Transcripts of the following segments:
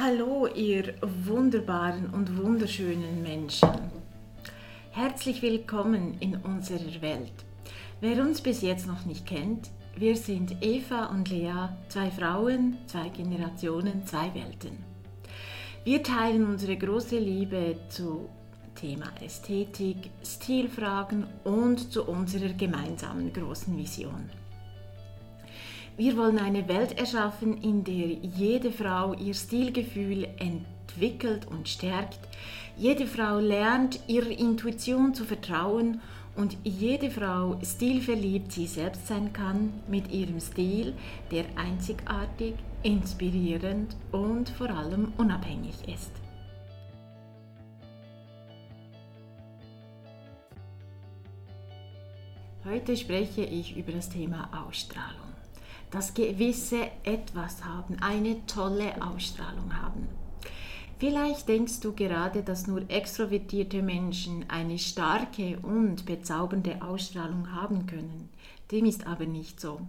Hallo, ihr wunderbaren und wunderschönen Menschen. Herzlich willkommen in unserer Welt. Wer uns bis jetzt noch nicht kennt, wir sind Eva und Lea, zwei Frauen, zwei Generationen, zwei Welten. Wir teilen unsere große Liebe zu Thema Ästhetik, Stilfragen und zu unserer gemeinsamen großen Vision. Wir wollen eine Welt erschaffen, in der jede Frau ihr Stilgefühl entwickelt und stärkt, jede Frau lernt, ihrer Intuition zu vertrauen und jede Frau stilverliebt sie selbst sein kann mit ihrem Stil, der einzigartig, inspirierend und vor allem unabhängig ist. Heute spreche ich über das Thema Ausstrahlung das gewisse etwas haben, eine tolle Ausstrahlung haben. Vielleicht denkst du gerade, dass nur extrovertierte Menschen eine starke und bezaubernde Ausstrahlung haben können. Dem ist aber nicht so.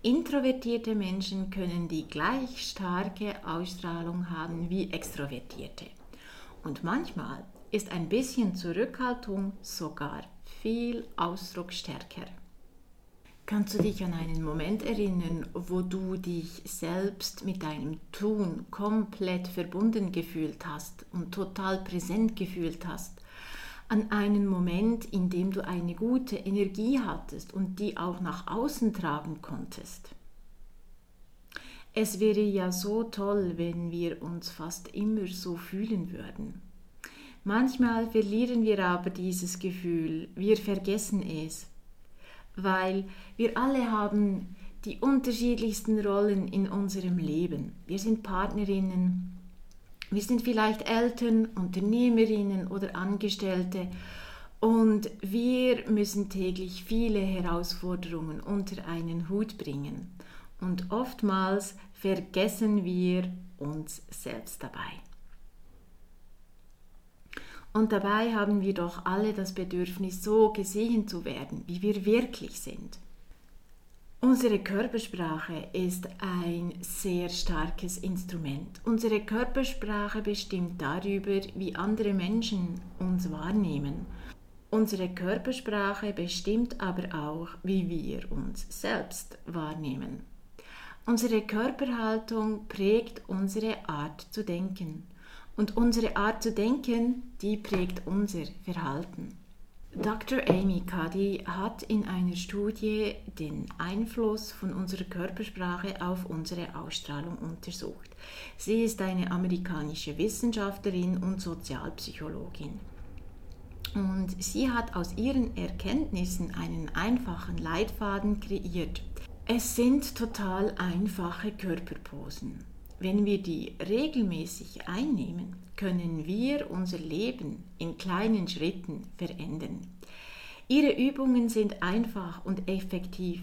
Introvertierte Menschen können die gleich starke Ausstrahlung haben wie extrovertierte. Und manchmal ist ein bisschen Zurückhaltung sogar viel ausdrucksstärker. Kannst du dich an einen Moment erinnern, wo du dich selbst mit deinem Tun komplett verbunden gefühlt hast und total präsent gefühlt hast? An einen Moment, in dem du eine gute Energie hattest und die auch nach außen tragen konntest? Es wäre ja so toll, wenn wir uns fast immer so fühlen würden. Manchmal verlieren wir aber dieses Gefühl, wir vergessen es weil wir alle haben die unterschiedlichsten Rollen in unserem Leben. Wir sind Partnerinnen, wir sind vielleicht Eltern, Unternehmerinnen oder Angestellte und wir müssen täglich viele Herausforderungen unter einen Hut bringen. Und oftmals vergessen wir uns selbst dabei. Und dabei haben wir doch alle das Bedürfnis, so gesehen zu werden, wie wir wirklich sind. Unsere Körpersprache ist ein sehr starkes Instrument. Unsere Körpersprache bestimmt darüber, wie andere Menschen uns wahrnehmen. Unsere Körpersprache bestimmt aber auch, wie wir uns selbst wahrnehmen. Unsere Körperhaltung prägt unsere Art zu denken. Und unsere Art zu denken, die prägt unser Verhalten. Dr. Amy Cuddy hat in einer Studie den Einfluss von unserer Körpersprache auf unsere Ausstrahlung untersucht. Sie ist eine amerikanische Wissenschaftlerin und Sozialpsychologin. Und sie hat aus ihren Erkenntnissen einen einfachen Leitfaden kreiert. Es sind total einfache Körperposen. Wenn wir die regelmäßig einnehmen, können wir unser Leben in kleinen Schritten verändern. Ihre Übungen sind einfach und effektiv.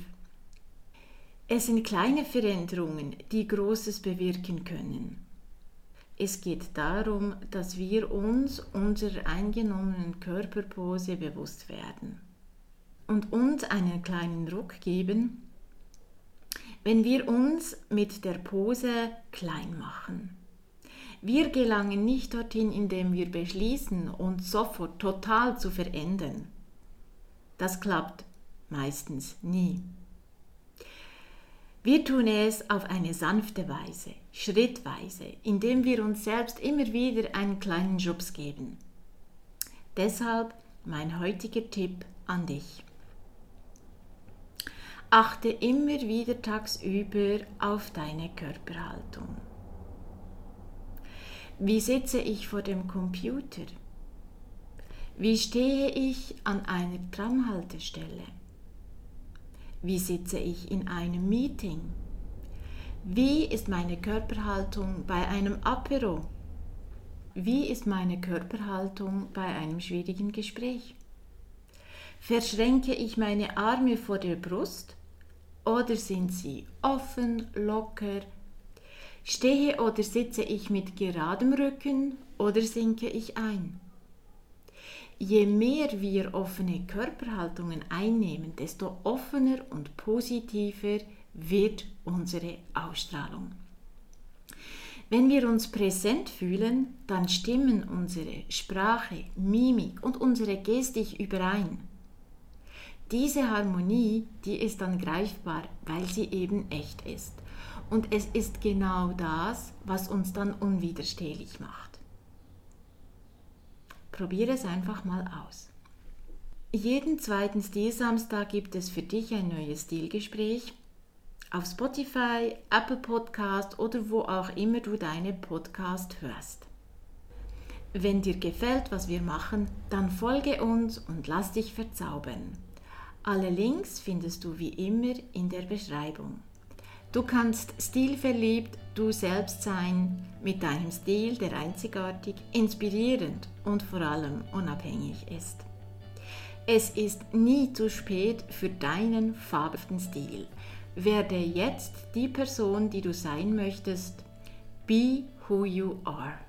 Es sind kleine Veränderungen, die Großes bewirken können. Es geht darum, dass wir uns unserer eingenommenen Körperpose bewusst werden und uns einen kleinen Ruck geben, wenn wir uns mit der Pose klein machen. Wir gelangen nicht dorthin, indem wir beschließen, uns sofort total zu verändern. Das klappt meistens nie. Wir tun es auf eine sanfte Weise, schrittweise, indem wir uns selbst immer wieder einen kleinen Schubs geben. Deshalb mein heutiger Tipp an dich. Achte immer wieder tagsüber auf deine Körperhaltung. Wie sitze ich vor dem Computer? Wie stehe ich an einer Tramhaltestelle? Wie sitze ich in einem Meeting? Wie ist meine Körperhaltung bei einem Apero? Wie ist meine Körperhaltung bei einem schwierigen Gespräch? Verschränke ich meine Arme vor der Brust oder sind sie offen, locker? Stehe oder sitze ich mit geradem Rücken oder sinke ich ein? Je mehr wir offene Körperhaltungen einnehmen, desto offener und positiver wird unsere Ausstrahlung. Wenn wir uns präsent fühlen, dann stimmen unsere Sprache, Mimik und unsere Gestik überein. Diese Harmonie, die ist dann greifbar, weil sie eben echt ist. Und es ist genau das, was uns dann unwiderstehlich macht. Probiere es einfach mal aus. Jeden zweiten Stilsamstag gibt es für dich ein neues Stilgespräch auf Spotify, Apple Podcast oder wo auch immer du deine Podcast hörst. Wenn dir gefällt, was wir machen, dann folge uns und lass dich verzaubern. Alle Links findest du wie immer in der Beschreibung. Du kannst stilverliebt du selbst sein mit deinem Stil, der einzigartig, inspirierend und vor allem unabhängig ist. Es ist nie zu spät für deinen fabelhaften Stil. Werde jetzt die Person, die du sein möchtest. Be who you are.